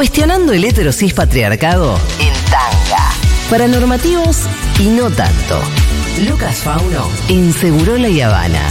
Cuestionando el heterosis patriarcado en tanga. Para normativos y no tanto. Lucas Fauno en Segurola y Habana.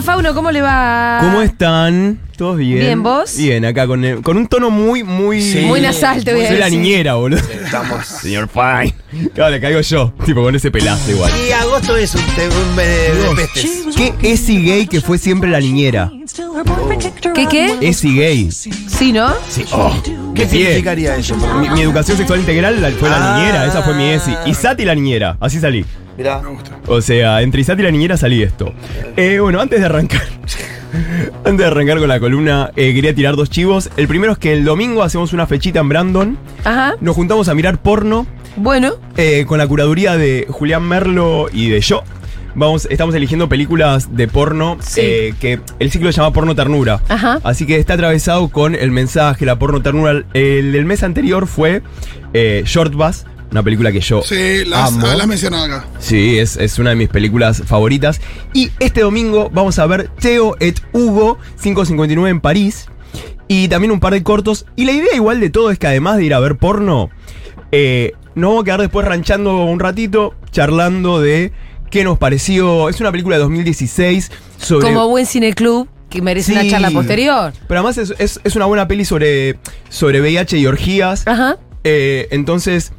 Hola Fauno, ¿cómo le va? ¿Cómo están? ¿Todos bien? Bien, ¿vos? Bien, acá con, el- con un tono muy, muy. Sí. Muy nasal, te voy a Soy la decir. niñera, boludo. Estamos. Señor Fine. Claro, le caigo yo, tipo con ese pelazo igual. Y agosto es un, te- un mes de, de pestes. ¿Qué esi gay que fue siempre la niñera? ¿Qué qué? Esi gay. Sí, ¿no? Sí. Oh, ¿Qué significaría eso? Mi, mi educación sexual integral la- fue la Ah. niñera, esa fue mi esi. Y Sati la niñera, así salí. Mirá. O sea, entre Isati y la niñera salí esto. Eh, bueno, antes de arrancar. Antes de arrancar con la columna, eh, quería tirar dos chivos. El primero es que el domingo hacemos una fechita en Brandon. Ajá. Nos juntamos a mirar porno Bueno, eh, con la curaduría de Julián Merlo y de yo. Vamos, estamos eligiendo películas de porno Sí. eh, que el ciclo se llama Porno Ternura. Ajá. Así que está atravesado con el mensaje, la porno ternura. El del mes anterior fue eh, Short Bus, una película que yo Sí, las, amo. ah, las mencionado acá. Sí, es, es una de mis películas favoritas. Y este domingo vamos a ver Teo et Hugo 559 en París. Y también un par de cortos. Y la idea igual de todo es que además de ir a ver porno, eh, nos vamos a quedar después ranchando un ratito, charlando de qué nos pareció. Es una película de 2016 sobre... como buen cineclub que merece una charla posterior. Pero además es, es- es una buena peli sobre, sobre VIH y orgías. Ajá. Eh, entonces,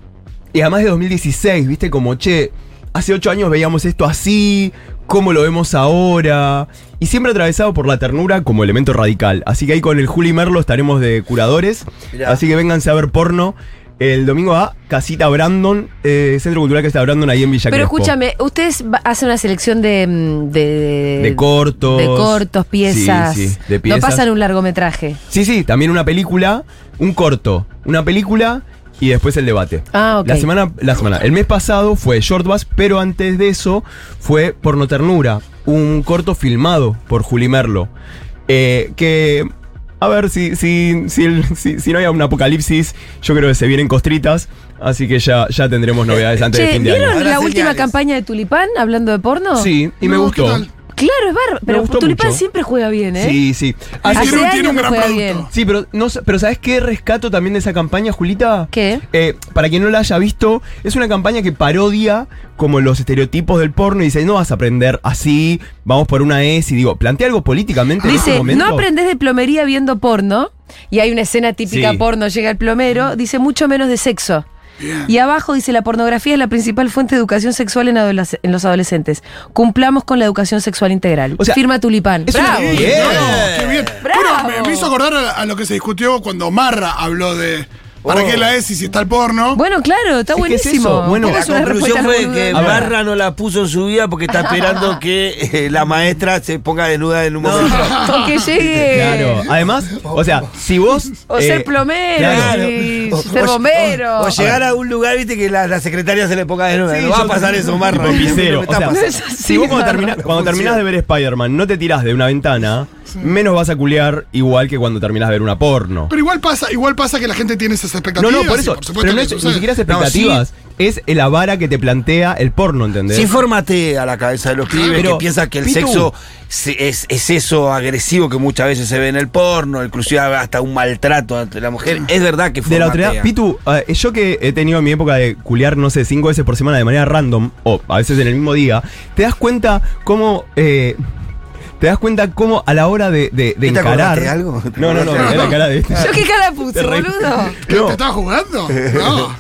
y además de 2016, viste, como, che, hace ocho años veíamos esto así, cómo lo vemos ahora. Y siempre atravesado por la ternura como elemento radical. Así que ahí con el Juli Merlo estaremos de curadores. Mirá. Así que vénganse a ver porno. El domingo a Casita Brandon, eh, Centro Cultural Casita Brandon, ahí en Villa Pero Crespo. escúchame, ustedes hacen una selección de, mm, de. De cortos. De cortos, piezas. Sí, sí, de piezas. No pasan un largometraje. Sí, sí, también una película, un corto, una película y después el debate. Ah, ok. La semana, la semana. El mes pasado fue Short Bus, pero antes de eso fue Porno Ternura, un corto filmado por Juli Merlo. Eh, que, a ver, si, si, si, si- si no hay un apocalipsis, yo creo que se vienen costritas, así que ya, ya tendremos novedades antes de Che, fin de año. ¿vieron la última campaña de Tulipán hablando de porno? Sí, y me gustó. Claro, es bárbaro. Pero Tulipán mucho. siempre juega bien, ¿eh? Sí, sí. Hace Así- Tiene un- gran juega producto. bien. Sí, pero, no, sé- pero ¿sabes qué rescato también de esa campaña, Julita? ¿Qué? Eh, para quien no la haya visto, es una campaña que parodia como los estereotipos del porno y dice, no vas a aprender así, vamos por una S y digo, plantea algo políticamente en este Dice, momento. no aprendes de plomería viendo porno. Y hay una escena típica Sí. porno, llega el plomero, dice mucho menos de sexo. Y abajo dice, la pornografía es la principal fuente de educación sexual en, adolesc- en los adolescentes. Cumplamos con la educación sexual integral. O sea, Firma Tulipán. Bravo. Bien. qué bien. Bravo. Bueno, me, me hizo acordar a, a lo que se discutió cuando Marra habló de ¿para Oh. qué la es y si está el porno? Bueno, claro, está es buenísimo. eso, bueno. ¿Cómo La conclusión fue que. Barra no la puso en su vida porque está esperando que eh, la maestra se ponga desnuda en un momento. O que llegue. Claro, además, o sea, si vos... O eh, ser plomero, claro. y O- ser bombero. O, o llegar a un lugar, viste, que la, la secretaria se le ponga desnuda. Sí, no va a pasar eso. Me está O sea. Es así, si vos cuando, termina- cuando terminás de ver Spider-Man no te tirás de una ventana, menos vas a culear igual que cuando terminás de ver una porno. Pero igual pasa, igual pasa que la gente tiene esas No, expectativas. no, por y eso. pero no que es, ni siquiera es No, expectativas. Es la vara que te plantea el porno, ¿entendés? Sí formatea la cabeza de los pibes Pero, que piensan que el Pitu. sexo se- es, es eso agresivo que muchas veces se ve en el porno, inclusive hasta un maltrato ante la mujer. Es verdad que De la autoridad, Pitu, eh, yo que he tenido mi época de culiar, no sé, cinco veces por semana de manera random, o a veces en el mismo día, te das cuenta cómo. eh, te das cuenta cómo a la hora de, de, de ¿Te encarar. de algo? No, no, no, la cara de este. ¿Yo qué cara puse, Te boludo? ¿Qué, No. ¿Te estaba jugando? No.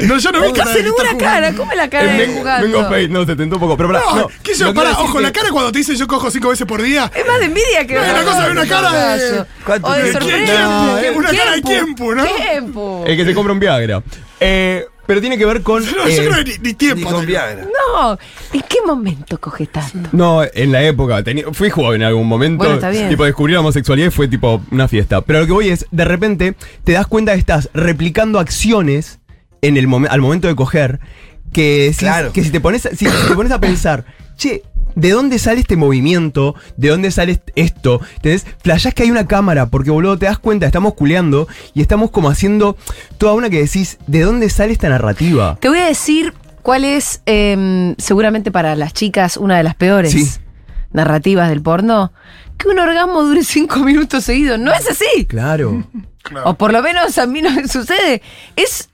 No, yo no vi Nunca cara se de que está ninguna cara. ¿Cómo es la cara Eh, de vengo- jugando? vengo fake, no, se tentó un poco. Pero pará, No, qué yo, decir ojo, la cara cuando te dice yo cojo cinco veces por día. Es más de envidia que No, una cosa de una cara de- ¿Cuánto O de sorpresa. Una cara de tiempo, ¿no? Tiempo. El que se compra un Viagra. Eh, pero tiene que ver con. No, eh, yo creo que ni, ni Ni tiempo. con. Viagra. No, ¿en qué momento coges tanto? No, en la época. fui joven en algún momento. Bueno, está bien. Tipo, descubrí la homosexualidad y fue tipo una fiesta. Pero lo que voy es, de repente, te das cuenta que estás replicando acciones en el momen- al momento de coger. Que si, Claro. que si te pones, a- si te pones a pensar, che, ¿de dónde sale este movimiento? ¿De dónde sale est- esto? ¿Entendés? Flashás que hay una cámara, porque boludo, te das cuenta, estamos culeando y estamos como haciendo toda una que decís, ¿de dónde sale esta narrativa? Te voy a decir cuál es, eh, seguramente para las chicas, una de las peores Sí. narrativas del porno. Que un orgasmo dure cinco minutos seguidos. No es así. Claro. Claro. O por lo menos a mí no me sucede. Es,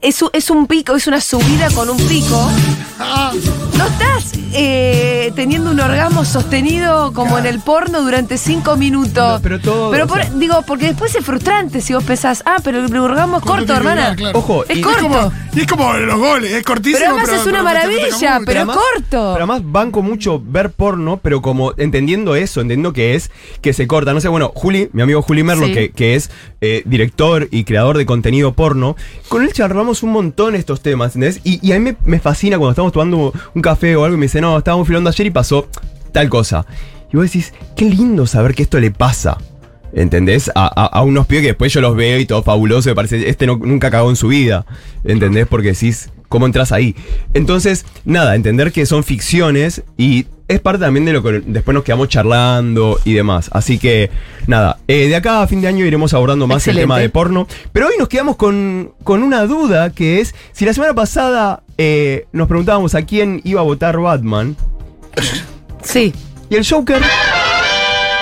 es, es un pico, es una subida con un pico. No estás eh, teniendo un orgasmo sostenido como en el porno durante cinco minutos. No, pero todo, Pero o por- sea- digo, porque después es frustrante si vos pensás, ah, pero el orgasmo es ¿cuánto corto, hermana. durar? Claro. Ojo, Es y- Es corto. como, y es como los goles, es cortísimo. Pero además es una pero maravilla, pero- además- corto. Pero además banco mucho ver porno, pero como entendiendo eso, entendiendo que es que se corta. No sé, bueno, Juli, mi amigo Juli Merlo, Sí. que, que es eh, director y creador de contenido porno, con él charlamos un montón estos temas, ¿entendés? Y, a mí me, me fascina cuando estamos tomando un café o algo y me dice, no, estábamos filmando ayer y pasó tal cosa. Y vos decís, qué lindo saber que esto le pasa. ¿Entendés? A, a- a unos pibes que después yo los veo y todo fabuloso, me parece, este no- nunca cagó en su vida. ¿Entendés? Porque decís, ¿cómo entras ahí? Entonces, nada, entender que son ficciones y es parte también de lo que después nos quedamos charlando y demás. Así que, nada, eh, de acá a fin de año iremos abordando más Excelente. el tema de porno. Pero hoy nos quedamos con, con una duda que es, si la semana pasada eh, nos preguntábamos a quién iba a votar Batman Sí. y el Joker...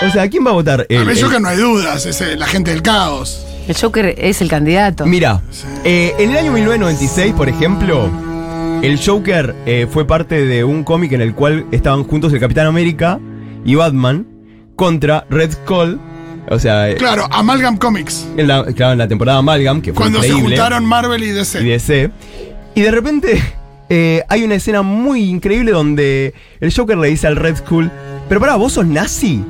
O sea, ¿a quién va a votar? A El- mí el- yo que no hay dudas, es eh, la gente del caos. El Joker es el candidato. Mira, eh, en el año 1996, por ejemplo, el Joker eh, fue parte de un cómic en el cual estaban juntos el Capitán América y Batman contra Red Skull. O sea, eh, Claro, Amalgam Comics. en, la, claro, en la temporada Amalgam, que fue Cuando se juntaron Marvel y DC. y DC. Y de repente eh, hay una escena muy increíble donde el Joker le dice al Red Skull, pero pará, ¿vos sos nazi?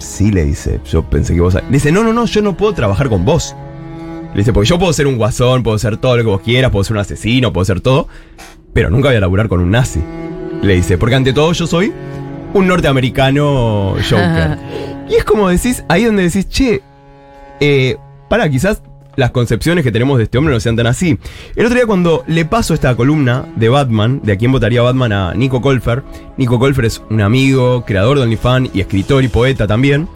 Sí, le dice, yo pensé que vos... Le dice, no, no, no, yo no puedo trabajar con vos. Le dice, porque yo puedo ser un guasón, puedo ser todo lo que vos quieras, puedo ser un asesino, puedo ser todo, pero nunca voy a laburar con un nazi. Le dice, porque ante todo yo soy un norteamericano Joker. y es como decís, ahí donde decís, che, eh, para, quizás las concepciones que tenemos de este hombre no sean tan así. El otro día cuando le paso esta columna de Batman, de a quién votaría Batman a Nico Colfer, Nico Colfer es un amigo, creador de OnlyFans y escritor y poeta también,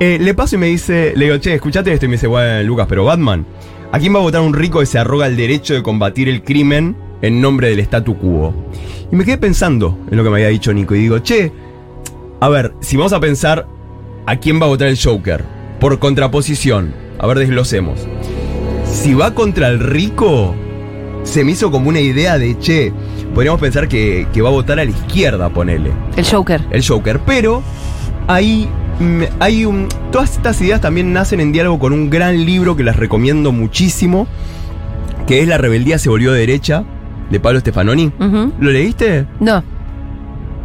eh, le paso y me dice, le digo, che, escuchate esto y me dice, bueno, Lucas, pero Batman, ¿a quién va a votar un rico que se arroga el derecho de combatir el crimen en nombre del statu quo? Y me quedé pensando en lo que me había dicho Nico y digo, che, a ver, si vamos a pensar a quién va a votar el Joker, por contraposición, a ver, desglosemos. Si va contra el rico, se me hizo como una idea de, che, podríamos pensar que, que va a votar a la izquierda, ponele, El Joker. el Joker. Pero ahí hay un... Todas estas ideas también nacen en diálogo con un gran libro que las recomiendo muchísimo, que es La rebeldía se volvió derecha, de Pablo Stefanoni. ¿Lo leíste? No.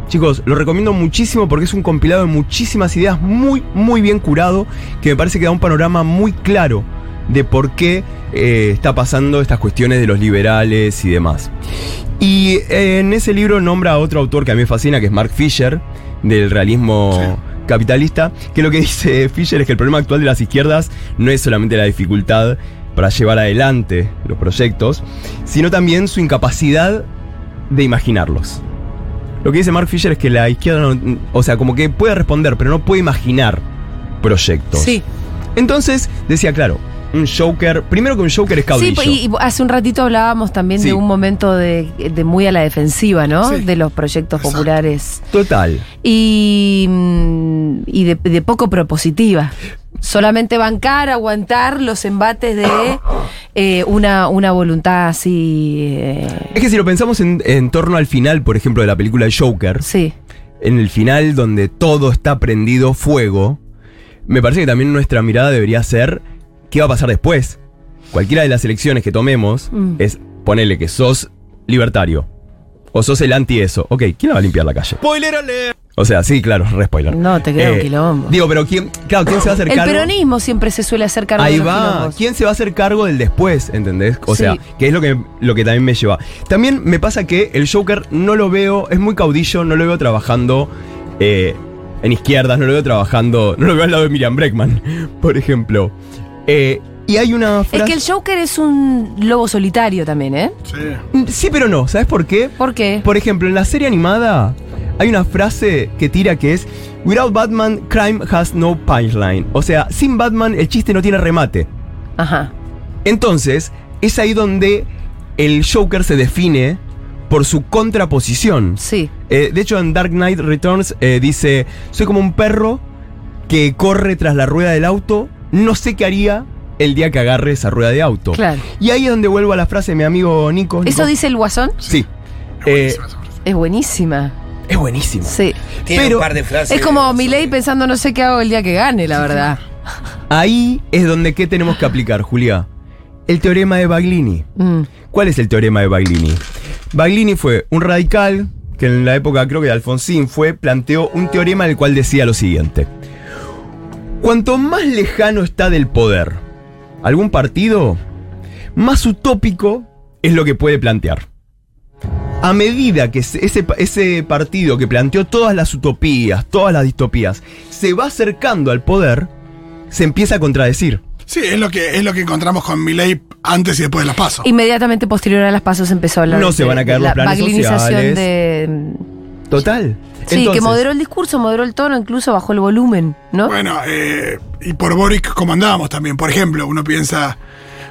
Chicos, lo recomiendo muchísimo porque es un compilado de muchísimas ideas muy, muy bien curado, que me parece que da un panorama muy claro de por qué eh, está pasando estas cuestiones de los liberales y demás. Y eh, en ese libro nombra a otro autor que a mí me fascina, que es Mark Fisher, del realismo capitalista, que lo que dice Fisher es que el problema actual de las izquierdas no es solamente la dificultad para llevar adelante los proyectos, sino también su incapacidad de imaginarlos. Lo que dice Mark Fisher es que la izquierda, no- o sea, como que puede responder, pero no puede imaginar proyectos. Sí. Entonces, decía, claro, un Joker, primero que un Joker es Sí, caudillo. y, y hace un ratito hablábamos también Sí. de un momento de, de muy a la defensiva, ¿no? Sí. De los proyectos Exacto. populares. Total. Y, mm, y de, de poco propositiva. Solamente bancar, aguantar los embates de eh, una, una voluntad así. eh, Es que si lo pensamos en, en torno al final, por ejemplo, de la película Joker, sí. en el final donde todo está prendido fuego, me parece que también nuestra mirada debería ser qué va a pasar después. Cualquiera de las elecciones que tomemos Mm. es ponerle que sos libertario o sos el anti eso. Ok, ¿quién la va a limpiar la calle? O sea, sí, claro, re spoiler. Eh, No, te creo un quilombo. Digo, pero ¿quién, claro, ¿quién se va a hacer El cargo? peronismo siempre se suele hacer cargo Ahí de los va. quilombos. ¿Quién se va a hacer cargo del después? ¿Entendés? O Sí. sea, que es lo que, lo que también me lleva. También me pasa que el Joker no lo veo, es muy caudillo, no lo veo trabajando eh, en izquierdas, no lo veo trabajando, no lo veo al lado de Miriam Breckman, por ejemplo. Eh, y hay una Es que el Joker es un lobo solitario también, ¿eh? Sí. Mm, Sí, pero no. ¿Sabes por qué? ¿Por qué? Por ejemplo, en la serie animada, hay una frase que tira que es Without Batman, crime has no punchline. O sea, sin Batman el chiste no tiene remate. Ajá. Entonces, es ahí donde el Joker se define por su contraposición. Sí. Eh, de hecho, en Dark Knight Returns eh, dice, soy como un perro que corre tras la rueda del auto, no sé qué haría el día que agarre esa rueda de auto. Claro. Y ahí es donde vuelvo a la frase de mi amigo Nico. ¿Eso Nico. dice el guasón? Sí. Es Eh, buenísima esa frase. Es buenísima. Es buenísimo. Sí. Tiene Pero un par de frases. Es como de- Milei pensando no sé qué hago el día que gane, la verdad. Ahí es donde ¿qué tenemos que aplicar, Julia? El teorema de Baglini. Mm. ¿Cuál es el teorema de Baglini? Baglini fue un radical que en la época creo que de Alfonsín fue, planteó un teorema el cual decía lo siguiente. Cuanto más lejano está del poder algún partido, más utópico es lo que puede plantear. A medida que ese, partido que planteó todas las utopías, todas las distopías, se va acercando al poder, se empieza a contradecir. Sí, es lo que es lo que encontramos con Milei antes y después de las pasos. Inmediatamente posterior a las pasos empezó a hablar No de- se van a caer de los la planes sociales. de Total. Sí, que moderó el discurso, moderó el tono, incluso bajó el volumen, ¿no? Bueno, eh, y por Boric comandábamos también. Por ejemplo, uno piensa.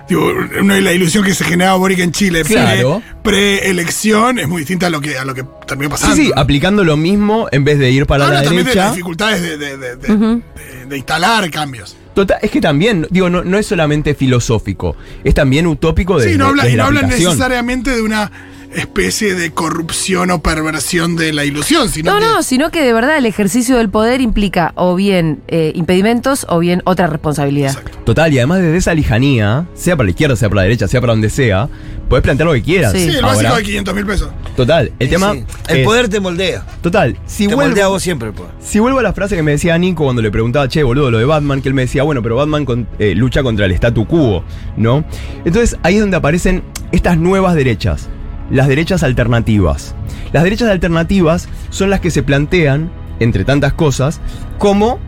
Digo, una- la ilusión que se generaba Boric en Chile pre- Claro. pre-elección es muy distinta a lo que, a lo que terminó Sí, pasando. sí, aplicando lo mismo en vez de ir para Habla la también de derecha. dificultades de, de- de- de- de- de instalar cambios. Total, es que también, digo, no, no es solamente filosófico, es también utópico de sí, no habla, y no la hablan necesariamente de una especie de corrupción o perversión de la ilusión, sino No, que no, sino que de verdad el ejercicio del poder implica o bien eh, impedimentos o bien otra responsabilidad. Exacto. Total, y además desde esa lejanía, sea para la izquierda, sea para la derecha, sea para donde sea, puedes plantear lo que quieras. Sí. Sí, el Ahora, básico de 500 mil pesos. Total, el Sí, tema. sí. El es- poder te moldea. Total, si te vuelvo, moldea a vos siempre el poder. si vuelvo a la frase que me decía Nico cuando le preguntaba, che, boludo, lo de Batman, que él me decía, bueno, pero Batman con- eh, lucha contra el statu quo, ¿no? Entonces ahí es donde aparecen estas nuevas derechas, las derechas alternativas. Las derechas alternativas son las que se plantean, entre tantas cosas, como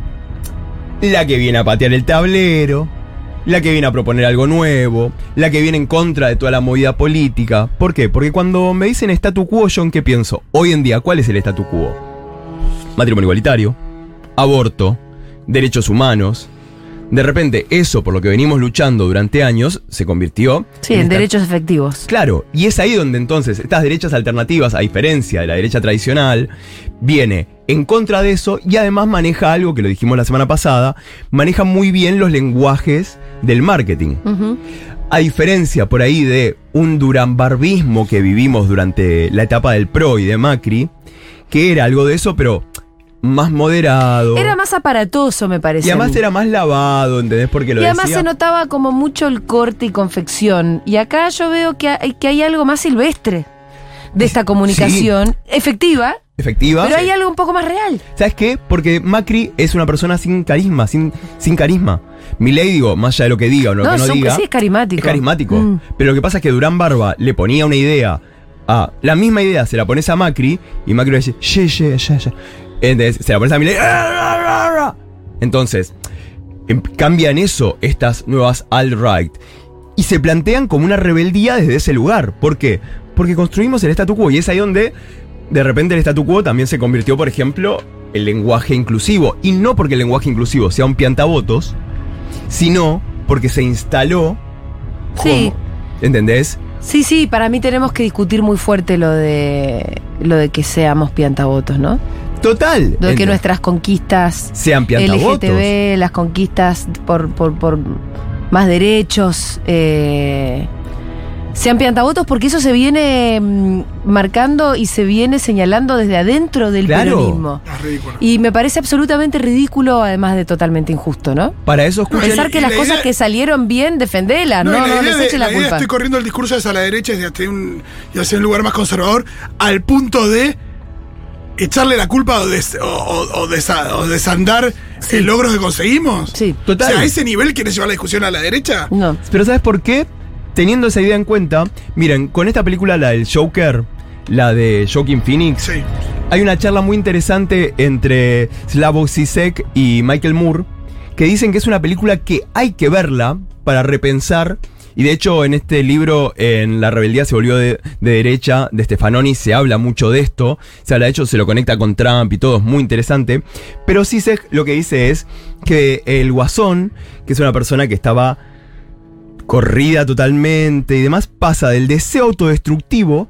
la que viene a patear el tablero, la que viene a proponer algo nuevo, la que viene en contra de toda la movida política. ¿Por qué? Porque cuando me dicen statu quo, yo en qué pienso? Hoy en día, ¿cuál es el statu quo? Matrimonio igualitario, aborto, derechos humanos. De repente, eso por lo que venimos luchando durante años se convirtió Sí, en derechos efectivos. Claro, y es ahí donde entonces estas derechas alternativas, a diferencia de la derecha tradicional, viene en contra de eso y además maneja algo que lo dijimos la semana pasada, maneja muy bien los lenguajes del marketing. A diferencia por ahí de un durambarbismo que vivimos durante la etapa del PRO y de Macri, que era algo de eso, pero más moderado. Era más aparatoso, me parece. y además era más lavado, ¿entendés? Porque lo Y además decía. se notaba como mucho el corte y confección. Y acá yo veo que hay, que hay algo más silvestre de esta comunicación efectiva, Efectiva. pero hay algo un poco más real. ¿Sabes qué? Porque Macri es una persona sin carisma, sin, sin carisma. Milei, digo, más allá de lo que diga o lo No, que no son- diga. sí, es carismático. Es carismático. Mm. Pero lo que pasa es que Durán Barba le ponía una idea a. La misma idea se la pones a Macri y Macri le dice, ye, ye, ye, ye". Entonces se la pones a. Entonces, em- cambian eso estas nuevas alt-right. Y se plantean como una rebeldía desde ese lugar. ¿Por qué? Porque construimos el statu quo y es ahí donde de repente el statu quo también se convirtió, por ejemplo, el lenguaje inclusivo. Y no porque el lenguaje inclusivo sea un piantavotos, sino porque se instaló Sí. como- ¿Entendés? Sí, sí, para mí tenemos que discutir muy fuerte lo de lo de que seamos piantavotos, ¿no? Total. De que nuestras conquistas sean piantavotos. LGTB, las conquistas por, por, por más derechos, eh, sean piantavotos, porque eso se viene mm, marcando y se viene señalando desde adentro del Claro. peronismo. Es ridículo. Y me parece absolutamente ridículo, además de totalmente injusto, ¿no? Para eso escuchen. Pensar que y las la cosas idea- que salieron bien, defendelas, no, no, la idea les de- eche la, la idea culpa. estoy corriendo el discurso hacia la derecha y hacia un, y hacia un lugar más conservador al punto de echarle la culpa o, des- o- o- o desa- o desandar Sí. eh, logros que conseguimos. Sí. Total. O sea, a ese nivel quieres llevar la discusión a la derecha. No. Pero ¿sabes por qué? Teniendo esa idea en cuenta, miren, con esta película, la del Joker, la de Joaquin Phoenix, Sí. hay una charla muy interesante entre Slavoj Zizek y Michael Moore, que dicen que es una película que hay que verla para repensar Y de hecho, en este libro, en La rebeldía se volvió de, de derecha, de Stefanoni, se habla mucho de esto. Se habla, de hecho, se lo conecta con Trump y todo, es muy interesante. Pero Sisek lo que dice es que el guasón, que es una persona que estaba corrida totalmente y demás, pasa del deseo autodestructivo,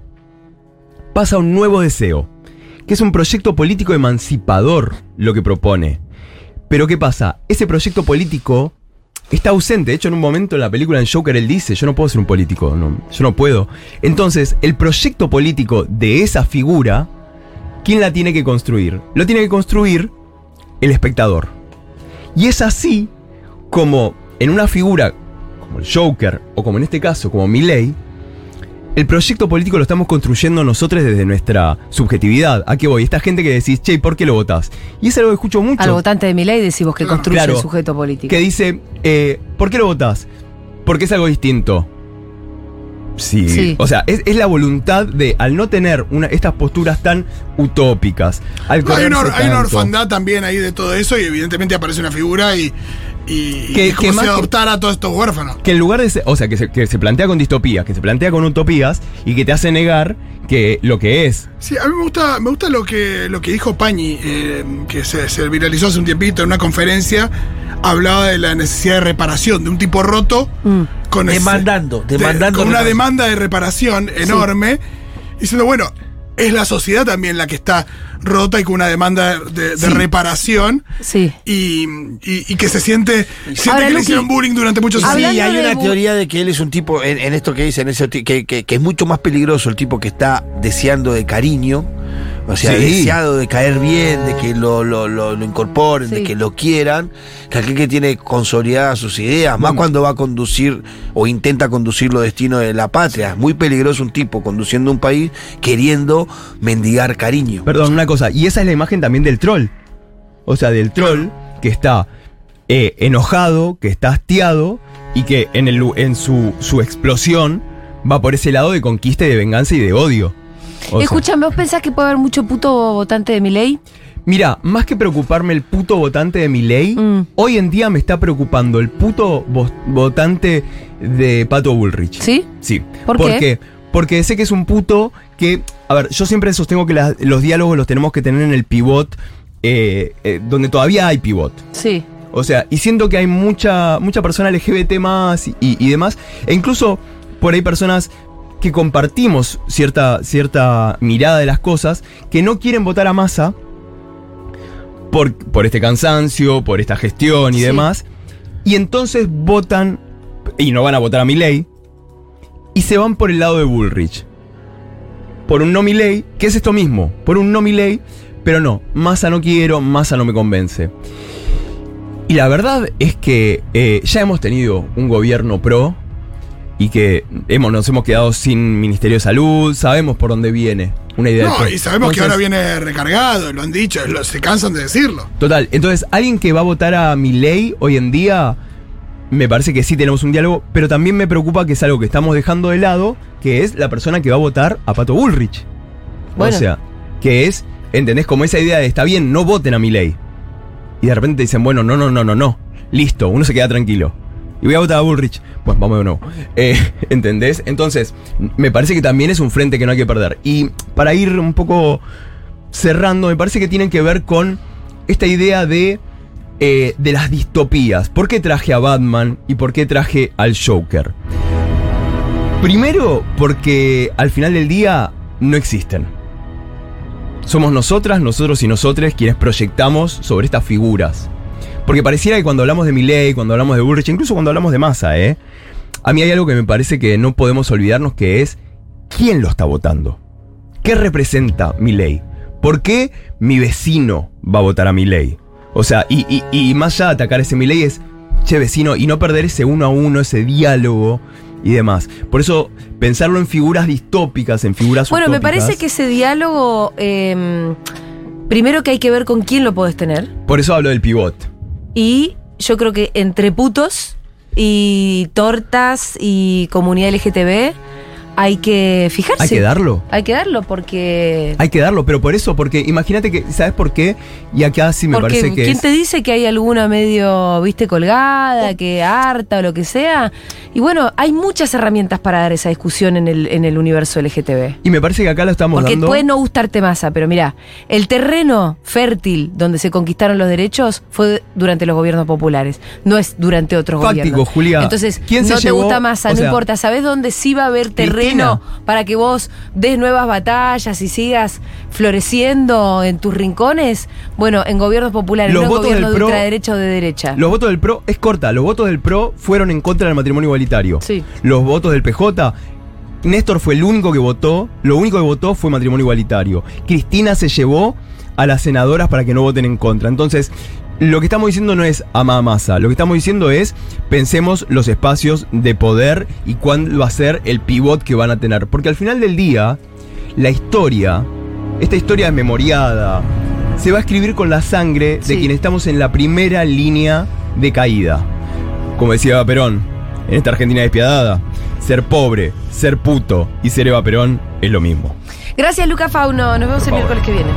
pasa a un nuevo deseo, que es un proyecto político emancipador lo que propone. Pero ¿qué pasa? Ese proyecto político está ausente. De hecho, en un momento en la película en Joker él dice, yo no puedo ser un político, no, yo no puedo. Entonces, el proyecto político de esa figura, ¿quién la tiene que construir? Lo tiene que construir el espectador. Y es así como en una figura como el Joker, o como en este caso, como Milley, el proyecto político lo estamos construyendo nosotros desde nuestra subjetividad. ¿A qué voy? Esta gente que decís, che, ¿por qué lo votás? Y es algo que escucho mucho. Al votante de mi ley decimos que construye Claro. el sujeto político. que dice, eh, ¿por qué lo votás? Porque es algo distinto. Sí. Sí. O sea, es, es la voluntad de, al no tener una, estas posturas tan utópicas, al No, hay, una, hay una orfandad también ahí de todo eso y evidentemente aparece una figura y, y, Que- y que más adoptara a todos estos huérfanos. Que en lugar de ser, o sea, que se, que se plantea con distopías, que se plantea con utopías y que te hace negar que lo que es. Sí, a mí me gusta, me gusta lo que, lo que dijo Pañi, eh, que se, se viralizó hace un tiempito en una conferencia, hablaba de la necesidad de reparación de un tipo roto Mm. con ese- Demandando, de- demandando con una demanda de reparación enorme, diciendo, bueno, es la sociedad también la que está rota y con una demanda de, de Sí. reparación. Sí. Y, y- y que se siente, siente Ahora, que le hicieron bullying durante muchos Sí, años. Hablando hay una teoría de que él es un tipo, en, en esto que dicen, que, que- que es mucho más peligroso el tipo que está deseando de cariño, o sea, Sí. deseado de caer bien, de que lo, lo, lo- lo incorporen, de que lo quieran, que aquel que tiene consolidadas sus ideas, más Bueno. cuando va a conducir o intenta conducir los destinos de la patria. Es muy peligroso un tipo conduciendo un país queriendo mendigar cariño. Perdón, una cosa. Y esa es la imagen también del troll. O sea, del troll que está eh, enojado, que está hastiado y que en, el, en su, su explosión va por ese lado de conquista y de venganza y de odio. O sea, Escúchame, ¿vos pensás que puede haber mucho puto votante de mi ley? Mira, más que preocuparme el puto votante de mi ley, Mm. hoy en día me está preocupando el puto vo- votante de Pato Bullrich. ¿Sí? Sí. ¿Por qué? qué? Porque sé que es un puto que. A ver, yo siempre sostengo que la- los diálogos los tenemos que tener en el pivot, eh, eh, donde todavía hay pivot. Sí. O sea, y siento que hay mucha, mucha persona LGBT más y, y demás, e incluso por ahí personas que compartimos cierta, cierta mirada de las cosas, que no quieren votar a masa por, por este cansancio, por esta gestión y Sí. demás, y entonces votan, y no van a votar a Milei, y se van por el lado de Bullrich. Por un no Milei, que es esto mismo, por un no Milei, pero no, masa no quiero, masa no me convence. Y la verdad es que eh, ya hemos tenido un gobierno pro y que hemos, nos hemos quedado sin Ministerio de Salud, sabemos por dónde viene una idea No, de y sabemos que ahora viene recargado, lo han dicho, lo- se cansan de decirlo. Total, entonces alguien que va a votar a mi ley hoy en día, me parece que sí tenemos un diálogo, pero también me preocupa que es algo que estamos dejando de lado, que es la persona que va a votar a Pato Bullrich. Bueno. O sea, que es, ¿entendés? Como esa idea de está bien, no voten a mi ley. Y de repente dicen, bueno, no, no, no, no, no. Listo, uno se queda tranquilo. Y voy a votar a Bullrich. Pues vamos de nuevo. Eh, ¿Entendés? Entonces, me parece que también es un frente que no hay que perder. Y para ir un poco cerrando, me parece que tienen que ver con esta idea de, eh, de las distopías. ¿Por qué traje a Batman y por qué traje al Joker? Primero, porque al final del día no existen. Somos nosotras, nosotros y nosotres quienes proyectamos sobre estas figuras. Porque pareciera que cuando hablamos de Milley, cuando hablamos de Bullrich, incluso cuando hablamos de Massa, ¿eh? A mí hay algo que me parece que no podemos olvidarnos que es quién lo está votando. ¿Qué representa Milley? ¿Por qué mi vecino va a votar a Milley? O sea, y, y- y más allá de atacar ese Milley es, che vecino, y no perder ese uno a uno, ese diálogo y demás. Por eso, pensarlo en figuras distópicas, en figuras Bueno, me parece que ese diálogo, eh, primero que hay que ver con quién lo podés tener. Por eso hablo del pivot. Y yo creo que entre putos y tortas y comunidad LGTB hay que fijarse. Hay que darlo. Hay que darlo porque. Hay que darlo, pero por eso, porque imagínate que, ¿sabes por qué? Y acá sí me porque parece que. ¿quién es- te dice que hay alguna medio, viste, colgada, que harta o lo que sea? Y bueno, hay muchas herramientas para dar esa discusión en el, en el universo LGTB. Y me parece que acá lo estamos Porque dando. puede no gustarte masa, pero mira, el terreno fértil donde se conquistaron los derechos fue durante los gobiernos populares, no es durante otros Fáctico, gobiernos. Julia. Entonces, ¿Quién se no te llevó? gusta masa, O no sea, importa, ¿sabes dónde sí va a haber terreno Cristina. para que vos des nuevas batallas y sigas floreciendo en tus rincones? Bueno, en gobiernos populares, Los no en votos gobiernos del de PRO- ultraderecha o de derecha. Los votos del PRO, es corta, los votos del PRO fueron en contra del matrimonio igualitario. Sí. Los votos del PJ, Néstor fue el único que votó, lo único que votó fue matrimonio igualitario. Cristina se llevó a las senadoras para que no voten en contra. Entonces, lo que estamos diciendo no es ama a masa, lo que estamos diciendo es pensemos los espacios de poder y cuál va a ser el pivot que van a tener. Porque al final del día, la historia, esta historia memoriada, se va a escribir con la sangre de quienes estamos en la primera línea de caída. Como decía Eva Perón, en esta Argentina despiadada, ser pobre, ser puto y ser Eva Perón es lo mismo. Gracias, Luca Fauno. Nos vemos el favor. miércoles que viene.